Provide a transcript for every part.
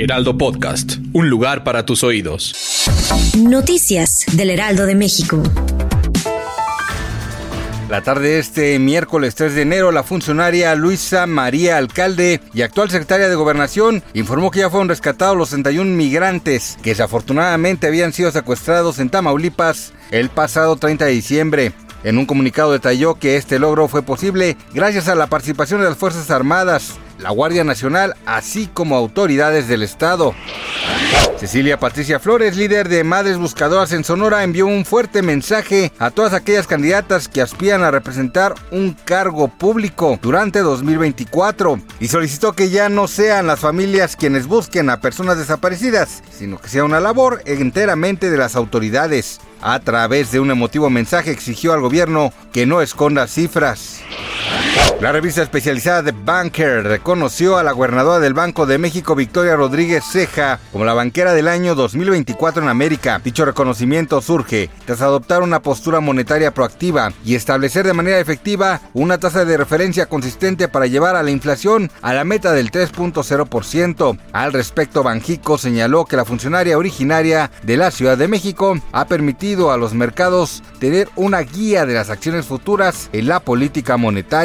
Heraldo Podcast, un lugar para tus oídos. Noticias del Heraldo de México. La tarde de este miércoles 3 de enero, la funcionaria Luisa María Alcalde y actual secretaria de Gobernación informó que ya fueron rescatados los 61 migrantes que desafortunadamente habían sido secuestrados en Tamaulipas el pasado 30 de diciembre. En un comunicado detalló que este logro fue posible gracias a la participación de las Fuerzas Armadas, la Guardia Nacional, así como autoridades del Estado. Cecilia Patricia Flores, líder de Madres Buscadoras en Sonora, envió un fuerte mensaje a todas aquellas candidatas que aspiran a representar un cargo público durante 2024 y solicitó que ya no sean las familias quienes busquen a personas desaparecidas, sino que sea una labor enteramente de las autoridades. A través de un emotivo mensaje exigió al gobierno que no esconda cifras. La revista especializada de Banker reconoció a la gobernadora del Banco de México, Victoria Rodríguez Ceja, como la banquera del año 2024 en América. Dicho reconocimiento surge tras adoptar una postura monetaria proactiva y establecer de manera efectiva una tasa de referencia consistente para llevar a la inflación a la meta del 3.0%. Al respecto, Banjico señaló que la funcionaria originaria de la Ciudad de México ha permitido a los mercados tener una guía de las acciones futuras en la política monetaria.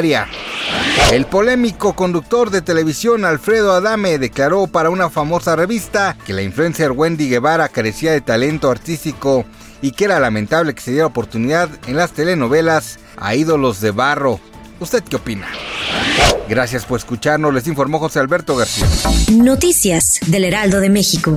El polémico conductor de televisión Alfredo Adame declaró para una famosa revista que la influencer Wendy Guevara carecía de talento artístico y que era lamentable que se diera oportunidad en las telenovelas a ídolos de barro. ¿Usted qué opina? Gracias por escucharnos, les informó José Alberto García. Noticias del Heraldo de México.